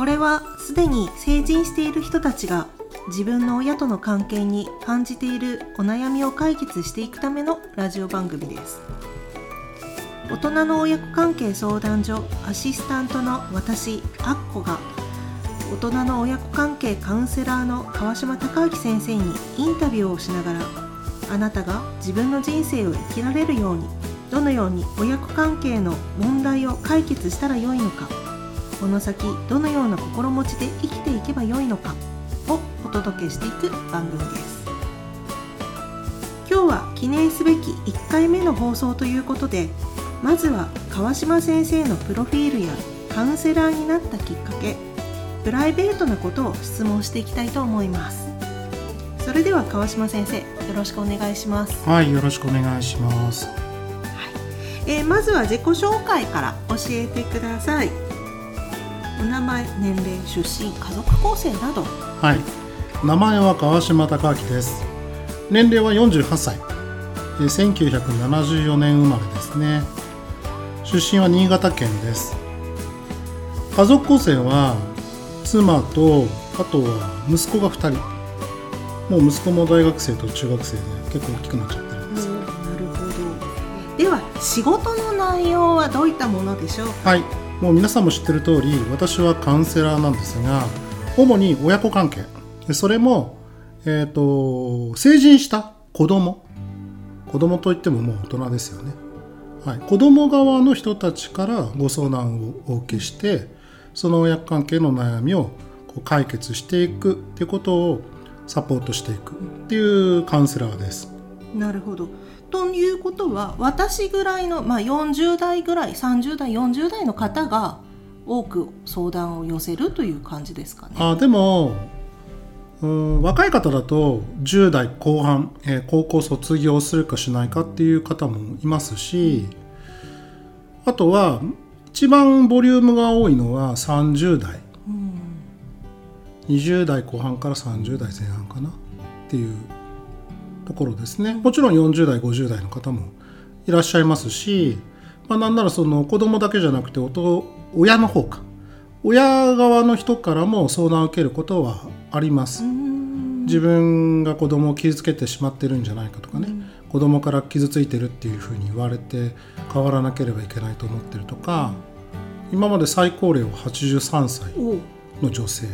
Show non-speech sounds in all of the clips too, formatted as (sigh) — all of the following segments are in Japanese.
これはすでに成人している人たちが自分の親との関係に感じているお悩みを解決していくためのラジオ番組です。大人の親子関係相談所アシスタントの私アッコが大人の親子関係カウンセラーの川島隆明先生にインタビューをしながらあなたが自分の人生を生きられるようにどのように親子関係の問題を解決したらよいのかこの先どのような心持ちで生きていけばよいのかをお届けしていく番組です。今日は記念すべき1回目の放送ということでまずは川島先生のプロフィールやカウンセラーになったきっかけプライベートなことを質問していきたいと思います。それでは川島先生よろしくお願いします。はいよろしくお願いします。えー、まずは自己紹介から教えてくださいお名前年齢出身家族構成など。はい。名前は川島隆明です。年齢は48歳。1974年生まれですね。出身は新潟県です。家族構成は妻とあとは息子が2人。もう息子も大学生と中学生で結構大きくなっちゃってるんです。なるほど。では仕事の内容はどういったものでしょうはいもう皆さんも知ってる通り私はカウンセラーなんですが主に親子関係。それも、えーと、成人した子供。子供といってももう大人ですよね、はい、子供側の人たちからご相談をお受けしてその親子関係の悩みをこう解決していく。っていうことをサポートしていく。っていうカウンセラーです。なるほど。ということは私ぐらいの、まあ、40代ぐらい30代40代の方が多く相談を寄せるという感じですかね。あでもうん若い方だと10代後半、えー、高校卒業するかしないかっていう方もいますしあとは一番ボリュームが多いのは30代、うん、20代後半から30代前半かなっていうところですね。もちろん40代50代の方もいらっしゃいますし、まあ、なんならその子供だけじゃなくて親の方か。親側の人からも相談を受けることはあります。自分が子供を傷つけてしまってるんじゃないかとかね、うん、子供から傷ついてるっていうふうに言われて変わらなければいけないと思ってるとか、うん、今まで最高齢は83歳の女性。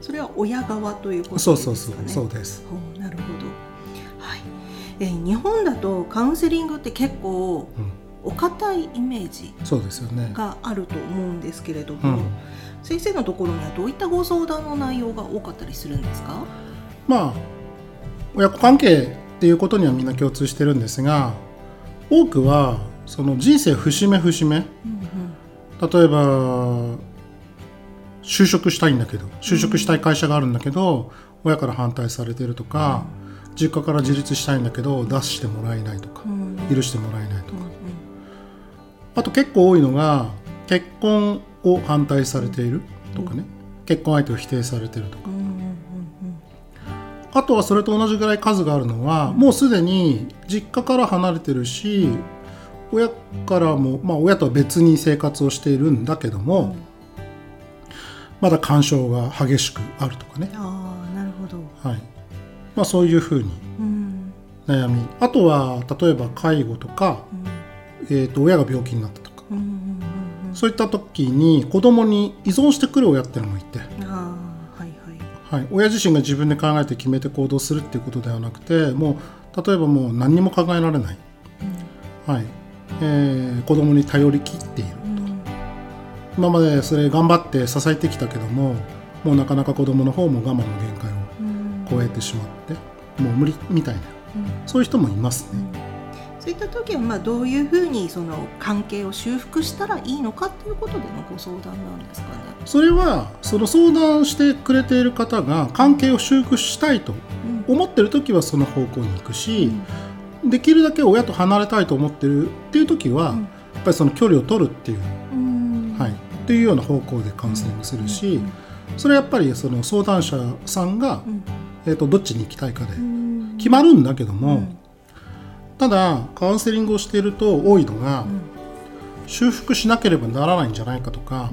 それは親側ということですか、ね、そうそうそう。そうです。なるほどえ日本だとカウンセリングって結構、お堅いイメージがあると思うんですけれども、ねうん、先生のところにはどういったご相談の内容が多かったりするんですか？まあ親子関係っていうことにはみんな共通してるんですが多くはその人生節目節目、うんうん、例えば就職したいんだけど就職したい会社があるんだけど、うん、親から反対されてるとか、うん実家から自立したいんだけど出してもらえないとか、許してもらえないとか、あと結構多いのが結婚を反対されているとかね、結婚相手を否定されてるとか、あとはそれと同じぐらい数があるのは、もうすでに実家から離れてるし親からも、まあ、親とは別に生活をしているんだけども、まだ干渉が激しくあるとかね。あなるほど、はいまあ、そういうふうに悩み、あとは例えば介護とか、えー、と親が病気になったとか、そういった時に子供に依存してくる親っていうのもいて。はい、親自身が自分で考えて決めて行動するっていうことではなくてもう例えばもう何にも考えられない、はい。えー、子供に頼りきっている。と、今までそれ頑張って支えてきたけどももうなかなか子供の方も我慢の限界を超えてしまってもう無理みたいな、うん、そういう人もいますね。そういった時はまあどういうふうにその関係を修復したらいいのかということでのご相談なんですかね。それはその相談してくれている方が関係を修復したいと思ってる時はその方向に行くし、うん、できるだけ親と離れたいと思ってるっていう時は、うん、やっぱりその距離を取るっていう、うん、はい、っていうような方向でカウンセリングするし、それはやっぱりその相談者さんがえーと、どっちに行きたいかで。決まるんだけども、うん、ただカウンセリングをしていると多いのが、うん、修復しなければならないんじゃないかとか、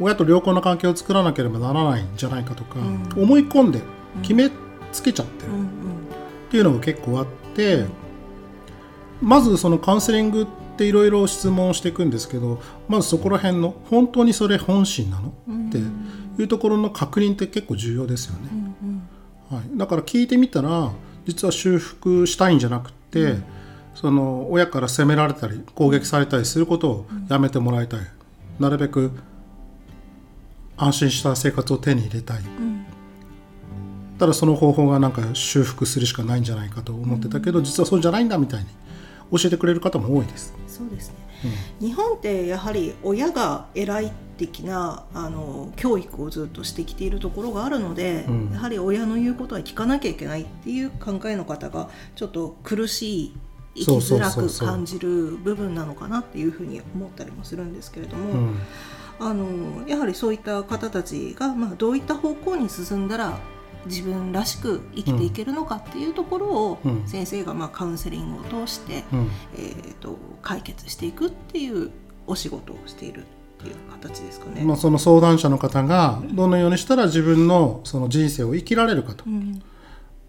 親と良好な関係を作らなければならないんじゃないかとか、うん。思い込んで決めつけちゃってる。うんうん。っていうのが結構あって、まずそのカウンセリングっていろいろ質問をしていくんですけどまずそこら辺の本当にそれ本心なの？っていうところの確認って結構重要ですよね。はい、だから聞いてみたら実は修復したいんじゃなくて、その親から責められたり攻撃されたりすることをやめてもらいたい、なるべく安心した生活を手に入れたい、ただその方法がなんか修復するしかないんじゃないかと思ってたけど、実はそうじゃないんだみたいに教えてくれる方も多いです。そうですね、日本ってやはり親が偉い的なあの教育をずっとしてきているところがあるので、うん。やはり親の言うことは聞かなきゃいけないっていう考えの方がちょっと苦しい生きづらく感じる部分なのかなっていうふうに思ったりもするんですけれども、うんあのやはりそういった方たちが、まあ、どういった方向に進んだら自分らしく生きていけるのかっていうところを、うん。先生がまあカウンセリングを通して、うん。えー、と解決していくっていうお仕事をしているっていう形ですかね。まあ、その相談者の方がどのようにしたら自分のその人生を生きられるかとうん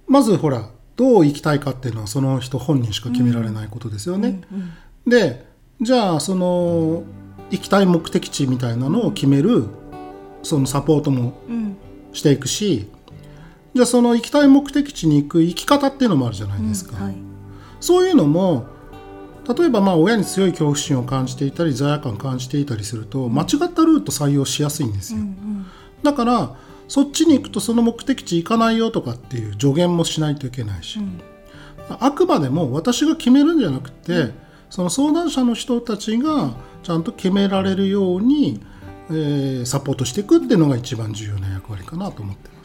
まずほらどう生きたいかっていうのはその人本人しか決められないことですよね。うんでじゃあその行きたい目的地みたいなのを決めるそのサポートもうんしていくしじゃあその行きたい目的地に行く生き方っていうのもあるじゃないですか。はいそういうのも例えばまあ親に強い恐怖心を感じていたり罪悪感を感じていたりすると間違ったルート採用しやすいんですよ。うんだからそっちに行くとその目的地行かないよとかっていう助言もしないといけないし、うん。あくまでも私が決めるんじゃなくて、その相談者の人たちがちゃんと決められるように、えーサポートしていくっていうのが一番重要な役割かなと思ってます。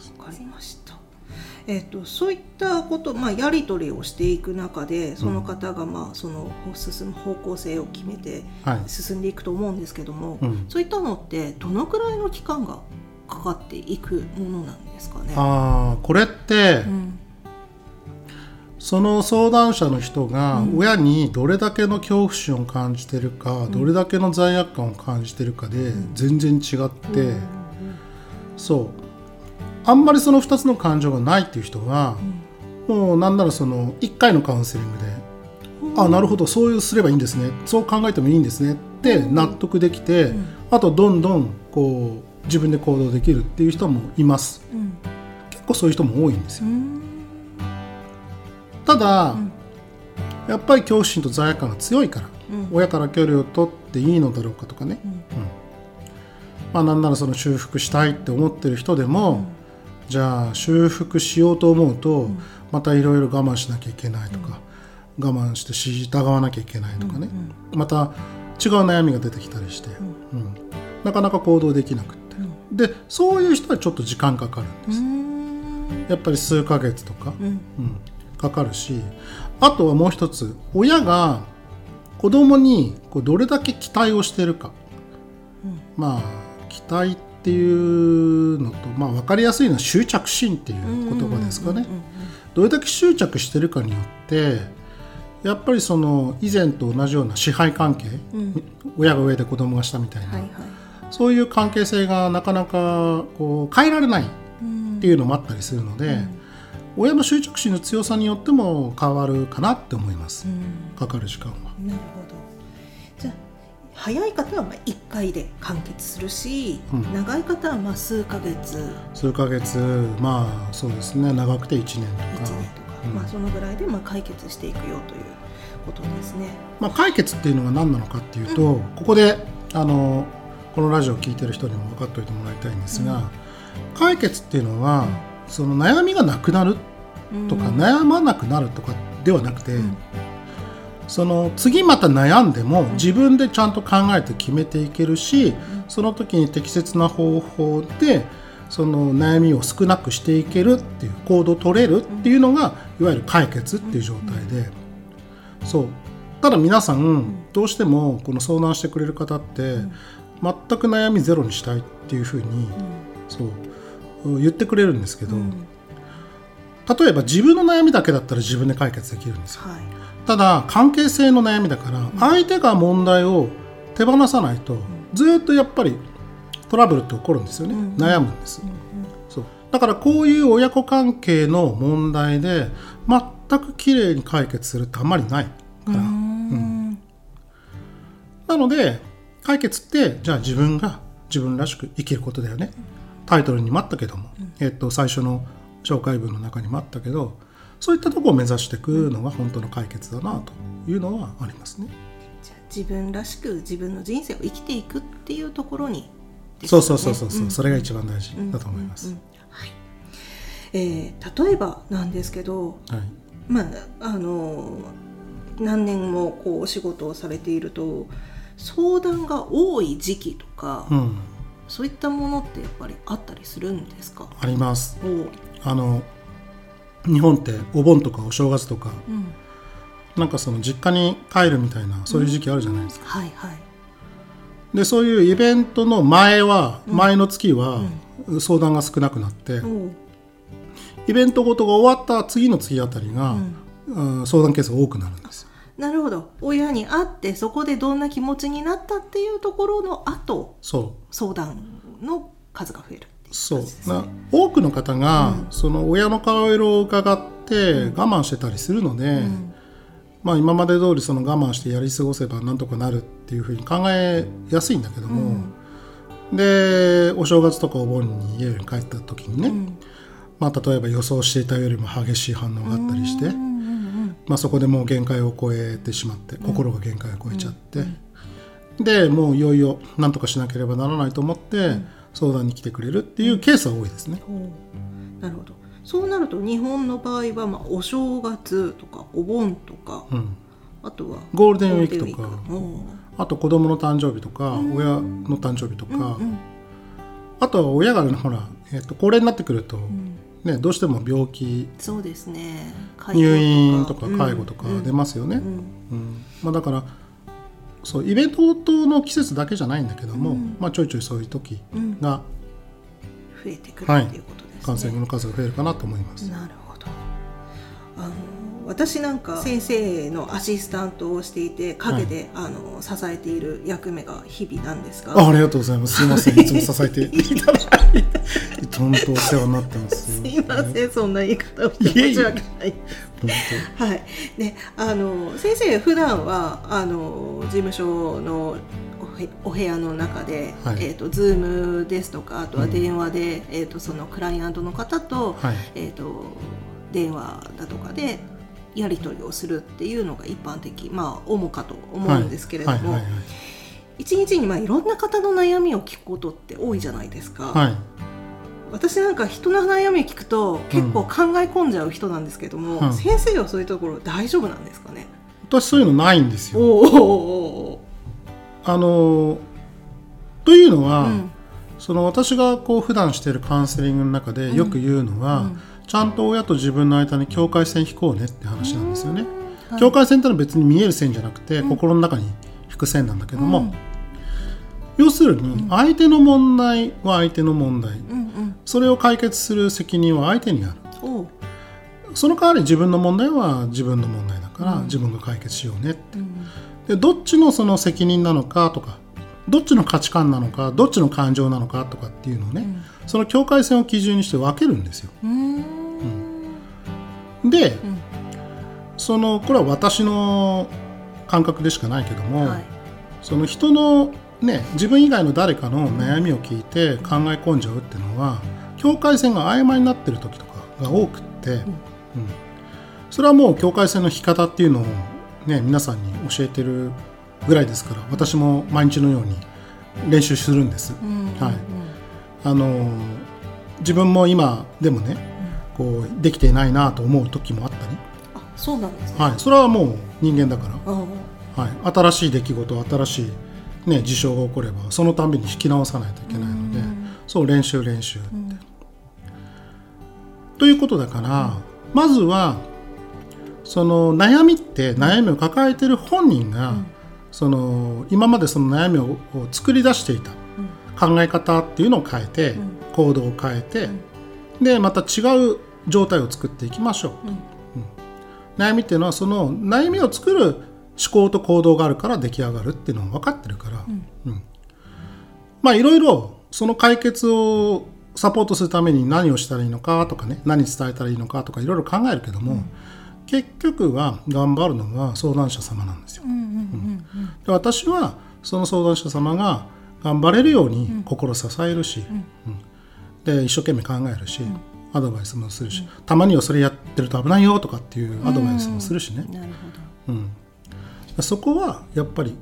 えっとそういったこと、まあ、やり取りをしていく中でその方が、まあ、その進む方向性を決めてはい。進んでいくと思うんですけども、うん。そういったのってどのくらいの期間がかかっていくものなんですかね？あーこれって、うん。その相談者の人がうん。親にどれだけの恐怖心を感じてるか、どれだけの罪悪感を感じてるかで全然違って、そうあんまりその2つの感情がないっていう人は、もうなんならその1回のカウンセリングで、あなるほどそういうすればいいんですね。そう考えてもいいんですねって納得できて、ん。あとどんどんこう自分で行動できるっていう人もいます。うん。結構そういう人も多いんですよ。うん。ただ、ん。やっぱり恐怖心と罪悪感が強いから、うん。親から距離を取っていいのだろうかとかね、うん。まあなんならその修復したいって思ってる人でも、じゃあ修復しようと思うと、またいろいろ我慢しなきゃいけないとか、我慢して従わなきゃいけないとかね、また違う悩みが出てきたりして、うん。なかなか行動できなくって、でそういう人はちょっと時間かかるんです、うん。やっぱり数ヶ月とか、うん。うん。かかるし。あとはもう一つ親が子供にこうどれだけ期待をしてるか、まあ期待っていうのと、まあ、分かりやすいのは執着心っていう言葉ですかね。どれだけ執着してるかによってやっぱりその以前と同じような支配関係、うん。親が上で子供が下みたいな、はいはい。そういう関係性がなかなかこう変えられないっうんていうのもあったりするので、親の執着心の強さによっても変わるかなって思います、うん。かかる時間は。なるほど早い方はまあ1回で完結するし、うん。長い方はまあ数ヶ月。1数ヶ月まあそうですね。長くて1年とか。年とか、うん。まあ、そのぐらいでまあ解決していくよということですね。まあ、解決っていうのが何なのかっていうと、ここであのこのラジオを聞いてる人にも分かっておいてもらいたいんですが、解決っていうのはその悩みがなくなるとか、うん。悩まなくなるとかではなくて、んその次また悩んでも自分でちゃんと考えて決めていけるし、その時に適切な方法でその悩みを少なくしていけるっていう行動を取れるっていうのが、いわゆる解決っていう状態で、そう。ただ皆さんどうしてもこの相談してくれる方って、全く悩みゼロにしたいっていうふうに、そう言ってくれるんですけど、うん。例えば自分の悩みだけだったら自分で解決できるんですよ。はいただ関係性の悩みだから相手が問題を手放さないとずっとやっぱりトラブルって起こるんですよね、うん。悩むんです、そう。だからこういう親子関係の問題で全くきれいに解決するってあんまりないから、うん。なので解決ってじゃあ自分が自分らしく生きることだよね。タイトルにもあったけども、えっと最初の紹介文の中にもあったけどそういったところを目指していくのが本当の解決だなというのはありますね。じゃあ自分らしく自分の人生を生きていくっていうところにですそうそうそうそうそう、ん。それが一番大事だと思います。うんうんうん。はい。えー例えばなんですけど、はい。まああの何年もこうお仕事をされていると相談が多い時期とか、うん、そういったものってやっぱりあったりするんですか？あります。あの日本ってお盆とかお正月とかうん、なんかその実家に帰るみたいなそういう時期あるじゃないですか。はいはい。でそういうイベントの前は、前の月は、相談が少なくなって、イベントごとが終わった次の次あたりが、うん。相談ケースが多くなるんです。よ。なるほど。親に会ってそこでどんな気持ちになったっていうところの後そ相談の数が増えるそう。な多くの方が、その親の顔色を伺って我慢してたりするので、まあ、今まで通りその我慢してやり過ごせばなんとかなるっていうふうに考えやすいんだけども、でお正月とかお盆に家に帰った時にね、まあ、例えば予想していたよりも激しい反応があったりして、まあ、そこでもう限界を超えてしまって心が限界を超えちゃって、でもういよいよ何とかしなければならないと思って相談に来てくれるっていうケースは多いですね。なるほど。そうなると日本の場合は、まあ、お正月とかお盆とか、うん、あとはゴールデンウィークとかあと子供の誕生日とか、親の誕生日とか、うんあとは親がほら、えっと高齢になってくると、ね、どうしても病気そうですね。入院とか介護とかうん。出ますよね。うん。うん。まあ、だからそうイベントの季節だけじゃないんだけども、まあ、ちょいちょいそういう時うん。が増えてくるっていうことですね、感染の数が増えるかなと思います。なるほど。あの私なんか先生のアシスタントをしていて陰で、あの支えている役目が日々なんですがあありがとうございます。すいません。(laughs) いつも支えていただいて、本当お世話になってます。すいませんそんな言い方をして申し訳ない本はい、であの先生普段はあの事務所のお部屋の中で、はいえー、と Zoom ですとかあとは電話で、えー、とそのクライアントの方と,、はいえー、と電話だとかでやり取りをするっていうのが一般的まあ主かと思うんですけれども、一日にまあいろんな方の悩みを聞くことって多いじゃないですか。はい、はい私なんか人の悩みを聞くと結構考え込んじゃう人なんですけども、うん先生はそういうところ大丈夫なんですかね、私そういうのないんですよ。おーおあのというのは、ーうん。その私がこう普段しているカウンセリングの中でよく言うのは、うんちゃんと親と自分の間に境界線引こうねって話なんですよね。はい。境界線ってのは別に見える線じゃなくて、心の中に引く線なんだけども、うん。要するに相手の問題は相手の問題。うんうん。それを解決する責任は相手にある。その代わり自分の問題は自分の問題だから、自分が解決しようねって。うん。でどっちのその責任なのかとかどっちの価値観なのかどっちの感情なのかとかっていうのをね、その境界線を基準にして分けるんですよ。うーん。で、ん。そのこれは私の感覚でしかないけども、はい。その人のね自分以外の誰かの悩みを聞いて考え込んじゃうっていうのは境界線が曖昧になってる時とかが多くって、うん。それはもう境界線の引き方っていうのをね皆さんに教えてるぐらいですから私も毎日のように練習するんです。うん。はいあの自分も今でもねこうできていないなと思う時もあったり、あそうなんですね、はい、それはもう人間だから。あはい、新しい出来事新しい、ね、事象が起こればそのたんびに引き直さないといけないのでそう練習練習って。ということだからまずはその悩みって悩みを抱えてる本人が、その今までその悩みをを作り出していた考え方っていうのを変えて、行動を変えて、でまた違う状態を作っていきましょうと。悩みっていうのはその悩みを作る思考と行動があるから出来上がるっていうのが分かってるから、うん。まあいろいろその解決をサポートするために何をしたらいいのかとかね何伝えたらいいのかとかいろいろ考えるけども、結局は頑張るのは相談者様なんですよ。で私はその相談者様が頑張れるように心支えるし、うん。で一生懸命考えるし、アドバイスもするし、たまにはそれやってると危ないよとかっていうアドバイスもするしね、なるうん。そこはやっぱり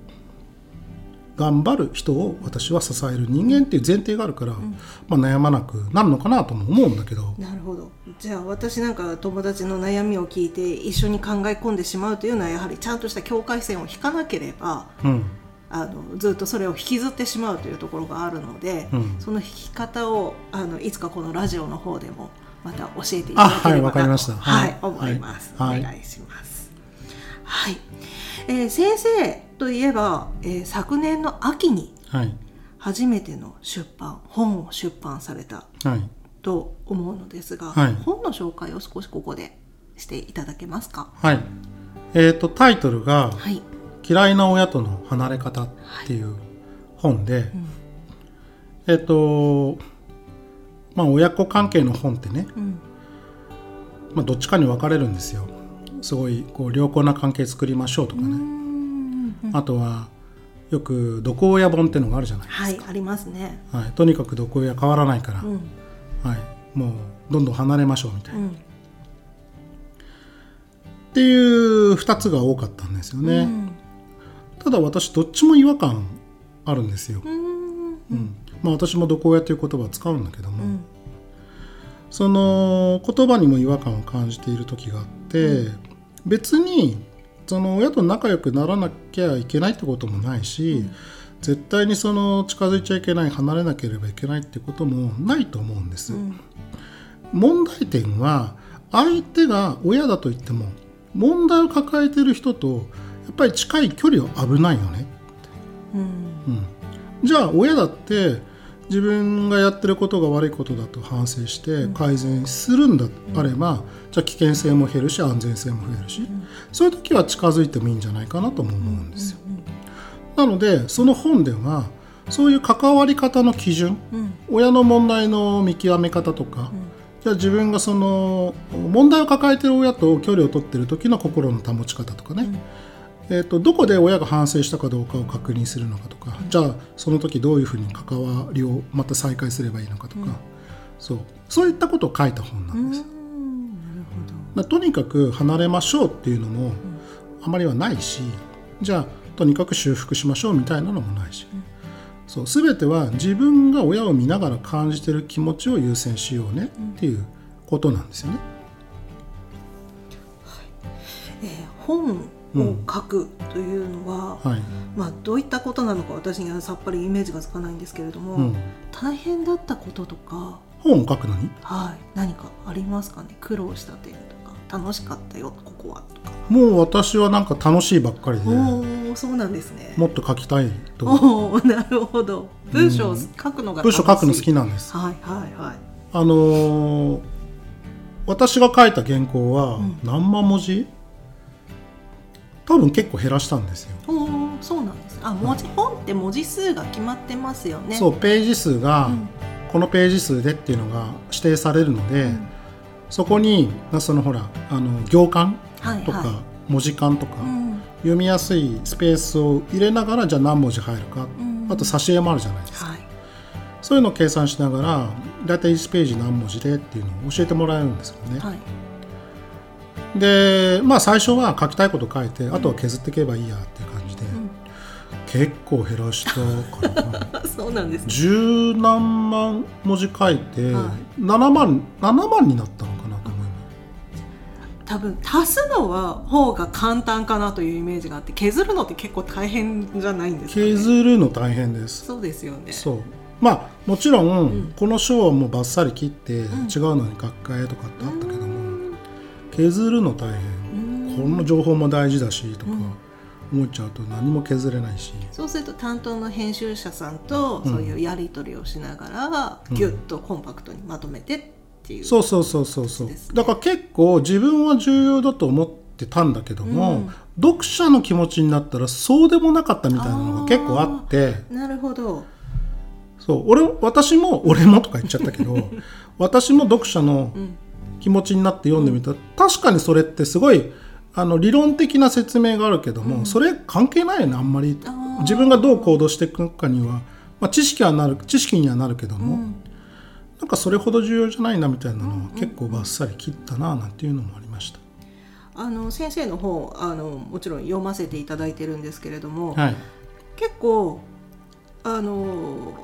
頑張る人を私は支える人間っていう前提があるから、まあ、悩まなくなるのかなとも思うんだけど。なるほど。じゃあ私なんか友達の悩みを聞いて一緒に考え込んでしまうというのはやはりちゃんとした境界線を引かなければうんあのずっとそれを引きずってしまうというところがあるので、うん。その引き方をあのいつかこのラジオの方でもまた教えていただければなとわかりました。はい、はい。思います、はい。お願いします。はい、えー先生といえば、えー昨年の秋にはい。初めての出版本を出版されたはい。と思うのですが、はい。本の紹介を少しここでしていただけますか？はい。えー、とタイトルがはい、「嫌いな親との離れ方」っていう本で、えっ、とまあ親子関係の本ってね、うん。まあ、どっちかに分かれるんですよ。すごいこう良好な関係作りましょうとかね、うんあとはよく毒親本ってのがあるじゃないですか、はいありますね。はい。とにかく毒親変わらないから、うん。はい、もうどんどん離れましょうみたいな、っうん。ていう2つが多かったんですよね、うんただ私どっちも違和感あるんですよ、うん。うん。まあ、私も毒親という言葉を使うんだけども、うん。その言葉にも違和感を感じている時があって、別にその親と仲良くならなきゃいけないってこともないし、絶対にその近づいちゃいけない離れなければいけないってこともないと思うんです。うん。問題点は相手が親だと言っても問題を抱えてる人とやっぱり近い距離は危ないよね。うん。うん、じゃあ親だって自分がやってることが悪いことだと反省して改善するんだとあれば、じゃあ危険性も減るし安全性も増えるし、そういう時は近づいてもいいんじゃないかなとも思うんですよ。なのでその本ではそういう関わり方の基準うん。親の問題の見極め方とか、じゃあ自分がその問題を抱えてる親と距離を取ってる時の心の保ち方とかね、えー、とどこで親が反省したかどうかを確認するのかとか、じゃあその時どういうふうに関わりをまた再開すればいいのかとか、そう。そういったことを書いた本なんです。うん。なるほど。まあとにかく離れましょうっていうのもあまりはないしじゃあとにかく修復しましょうみたいなのもないし、そう。全ては自分が親を見ながら感じてる気持ちを優先しようねっていうことなんですよね。えー本を書くというのは、はい。まあ、どういったことなのか私にはさっぱりイメージがつかないんですけれども、うん、大変だったこととか、本を書くのに？はい、何かありますかね？苦労した点とか楽しかったよここはとか、もう私はなんか楽しいばっかりで。おおそうなんですね。もっと書きたいとおおなるほど。文章を書くのが文章書くの好きななんです。はいはいはい。あのー私が書いた原稿はうん。何万文字、多分結構減らしたんですよ。そうなんです。あ文字本って文字数が決まってますよね。そうページ数がうん。このページ数でっていうのが指定されるので、うん。そこにそのほらあの行間とか、はい。はい文字間とか、うん。読みやすいスペースを入れながらじゃあ何文字入るか、うん。あと挿絵もあるじゃないですか、はい。そういうのを計算しながらだいたい1ページ何文字でっていうのを教えてもらえるんですよね。はいでまあ最初は書きたいこと書いてあとは削っていけばいいやっていう感じで、結構減らしたかなあ (laughs) そうなんですね。十何万文字書いて、は7万7万になったのかなと思います。多分足すのは方が簡単かなというイメージがあって削るのって結構大変じゃないんですか、ね、削るの大変です。そうですよね。そう。まあもちろん、うん。この章はもうバッサリ切って、ん。違うのに書き換えとかってあったけども、うん削るの大う変、ん。この情報も大事だしとかうん。思っちゃうと何も削れないし、そうすると担当の編集者さんとうん。そういうやり取りをしながら、うん。ギュッとコンパクトにまとめてっていう。そうそうそうそうそう、だから結構自分は重要だと思ってたんだけども、うん。読者の気持ちになったらそうでもなかったみたいなのが結構あって。なるほど。そう。俺私も俺もとか言っちゃったけど (laughs) 私も読者のうん気持ちになって読んでみた。ら、確かにそれってすごいあの理論的な説明があるけども、それ関係ないよねあんまり。自分がどう行動していくかには、まあ、知識はなる知識にはなるけども、うん。なんかそれほど重要じゃないなみたいなのは結構バッサリ切ったななんていうのもありました。あの先生の本あのもちろん読ませていただいてるんですけれども、はい、結構あの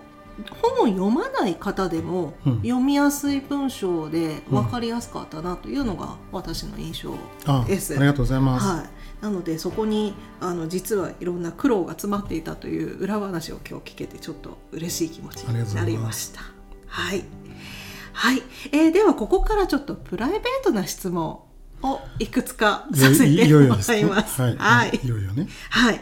本を読まない方でも、うん読みやすい文章で分かりやすかったなというのが私の印象あです。ありがとうございます。はい、なのでそこにあの実はいろんな苦労が詰まっていたという裏話を今日聞けてちょっと嬉しい気持ちになりました。はい、はいえーではここからちょっとプライベートな質問をいくつかさせいても。らいます。はい、はいいよいよね。はい。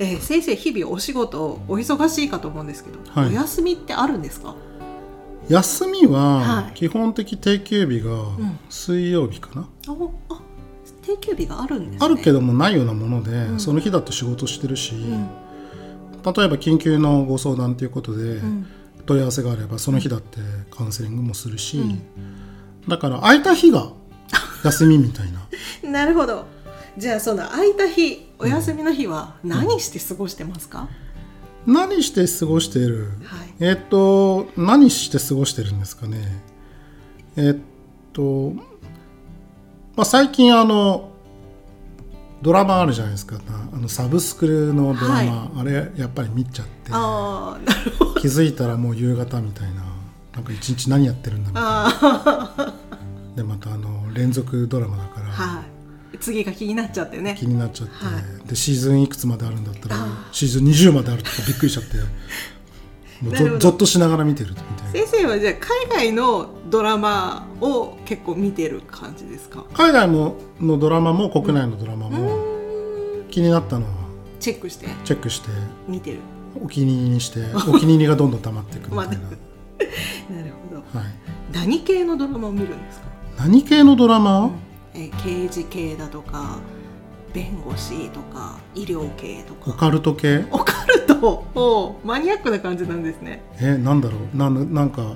えー先生日々お仕事お忙しいかと思うんですけど、はい。お休みってあるんですか？休みははい。基本的定休日がん。水曜日かな、あ、あ定休日があるんですね。あるけどもないようなもので、ん。その日だって仕事してるし、うん。例えば緊急のご相談ということで、ん。問い合わせがあればその日だってカウンセリングもするし、うん。だから空いた日が休みみたいな。(laughs) なるほど。じゃあその空いた日、お休みの日は何して過ごしてますか？何して過ごしている、はい。えーっと何して過ごしてるんですかね？えーっと、まあ、最近あのドラマあるじゃないですか。あのサブスクのドラマ、あれやっぱり見ちゃって。気づいたらもう夕方みたいな。なんか一日何やってるんだみたいなあでまたあの連続ドラマだから、あ、はい。次が気になっちゃってね。気。になっちゃって、はでシーズンいくつまであるんだったらあシーズン20まであるとかびっくりしちゃって。(laughs) もうぞぞっとしながら見てるみたいな先生はじゃあ海外のドラマを結構見てる感じですか？海外ものドラマも国内のドラマうもーん。気になったのはチェックして。チェックして。見てる。お気に入りにしてお気に入りがどんどん溜まっていくみたいな、(laughs) (laughs) なるほど。はい、何系のドラマを見るんですか？何系のドラマ、えー刑事系だとか弁護士とか医療系とか。オカルト系？オカルト。おマニアックな感じなんですね。えなんだろう？なんなんか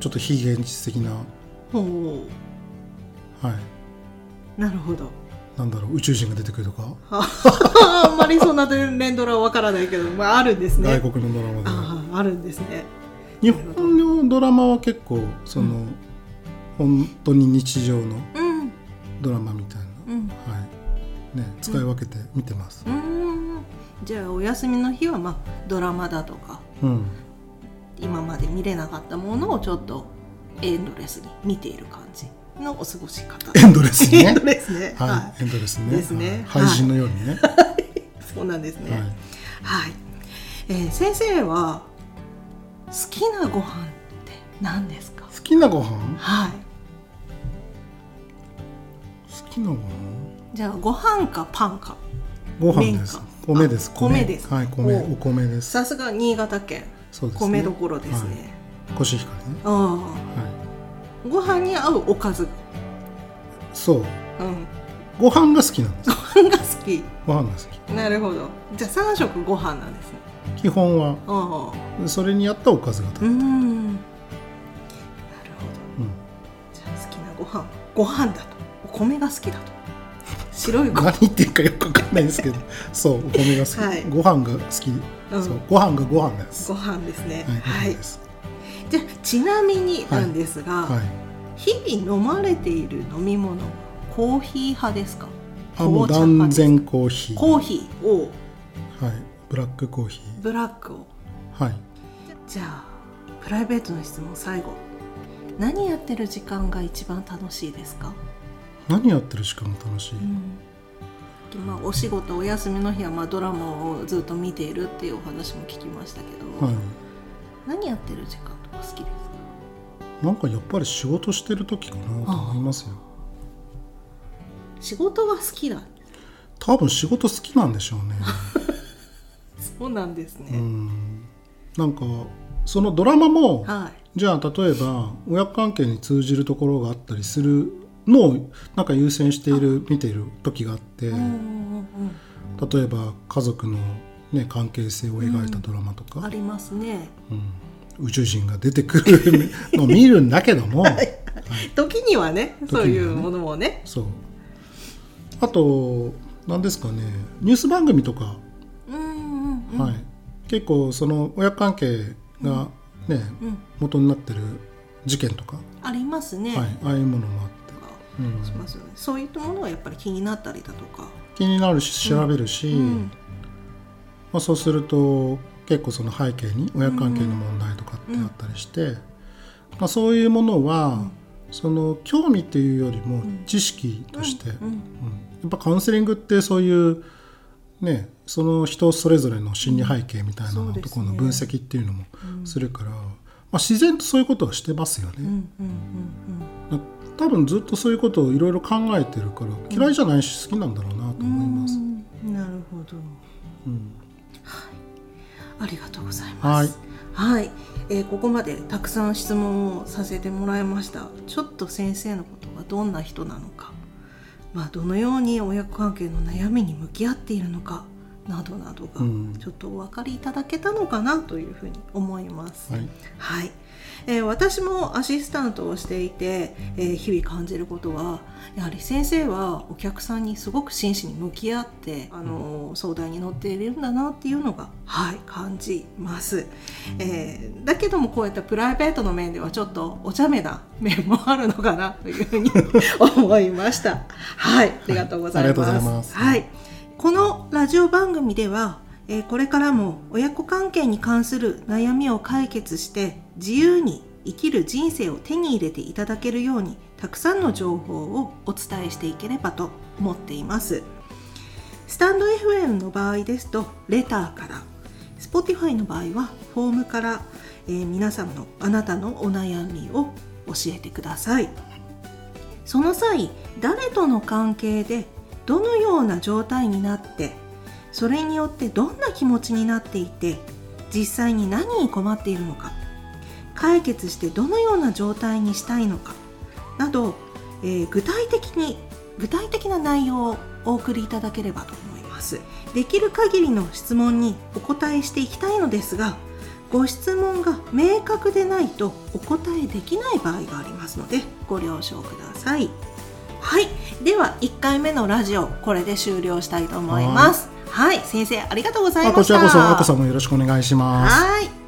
ちょっと非現実的な。ほはい、うなるほど。なんだろう？宇宙人が出てくるとか、あ (laughs) あんまりそんな連ドラはわからないけど、まあ、あるんですね。外国のドラマであああるんですね。日本のドラマは結構その、本当に日常のうんドラマみたいな、うん。はい。ね、使い分けて見てます。う、ーんじゃあお休みの日はまあドラマだとかうん。今まで見れなかったものをちょっとエンドレスに見ている感じのお過ごし方。(laughs) エンドレスね。エンドレスね。(laughs) はい、はエンドレスね。ですね。はい。配信のようにね、い (laughs) そうなんですね。はい。はい、えー先生は好きなご飯って何ですか？好きなご飯？はい。好きなご飯じゃあご飯かパンか。ご飯です。米ですあ米。です。はい米。お。お米です。さすが新潟県。そうですね。米どころですね、はい。コシヒカリね。あはあご飯に合うおかず。いそう。うん。ご飯が好きなんです。ご飯が好き。ご飯が好なるほど。じゃあ3食ご飯なんですね。き基本はああ。それに合ったおかずが食べる、うーん。なるほど。うんじゃあ好きなご飯。ご飯だ米が好きだと。白いご何言ってるかよくわかんないですけど。そうお米が好き、はい。ご飯が好き、うん。そうご飯がご飯です。ご飯ですね。はい、はい。じゃあちなみになんですが、はい日々飲まれている飲み物はコーヒー派ですか？あもう断然コーヒー。コーヒーを。はい。ブラックコーヒブラックを。ーはい。じゃあプライベートの質問最後。何やってる時間が一番楽しいですか、何やってる時間が楽しい、まあ、お仕事お休みの日はまあドラマをずっと見ているっていうお話も聞きましたけど、はい。何やってる時間とか好きですか？なんかやっぱり仕事してる時かなと思いますよ。仕事が好きだ。多分仕事好きなんでしょうね。(laughs) そうなんですね、うん。なんかそのドラマもはい。じゃあ例えば親子関係に通じるところがあったりするのをなんか優先している見ている時があって例えば家族の、ね、関係性を描いたドラマとか、ありますね。うん。宇宙人が出てくる (laughs) のを見るんだけども、時にはねそういうものもね。そう。あと何ですかね。ニュース番組とか、うんうんうん。はい、結構その親子関係がね、うん。元になってる事件とか、ありますね、はい、ああいうものもあって、うんしますよね。そういったものがやっぱり気になったりだとか、気になるし調べるし、うん。まあ、そうすると結構その背景に親子関係の問題とかってあったりして、まあ、そういうものは、その興味っていうよりも知識として、うん。うん。やっぱカウンセリングってそういうねその人それぞれの心理背景みたいなところの分析っていうのもするから、まあ、自然とそういうことはしてますよね。うんうんうん多分ずっとそういうことをいろいろ考えてるから嫌いじゃないし好きなんだろうなと思います。うん。なるほど。うん。ありがとうございます。はい、えーここまでたくさん質問をさせてもらいました。ちょっと先生のことがどんな人なのか。まあどのように親子関係の悩みに向き合っているのかなどなどがうん。ちょっとお分かりいただけたのかなというふうに思います。はい。はい、えー私もアシスタントをしていて、えー日々感じることはやはり先生はお客さんにすごく真摯に向き合って、あのー相談に乗っているんだなっていうのが、はい、感じます、えーだけどもこういったプライベートの面ではちょっとお茶目な面もあるのかなというふうに思いました。はい、ありがとうございます。はいありがとうございます。はい、このラジオ番組ではえこれからも親子関係に関する悩みを解決して自由に生きる人生を手に入れていただけるようにたくさんの情報をお伝えしていければと思っています。スタンド FM の場合ですとレターから Spotify の場合はフォームから、えー皆様のあなたのお悩みを教えてください。その際誰との関係でどのような状態になってそれによってどんな気持ちになっていて実際に何に困っているのか解決してどのような状態にしたいのかなど、えー具体的に具体的な内容をお送りいただければと思います。できる限りの質問にお答えしていきたいのですがご質問が明確でないとお答えできない場合がありますのでご了承ください。はい。では1回目のラジオこれで終了したいと思います。はい。先生ありがとうございました。あこちらこそあこさんもよろしくお願いします。はい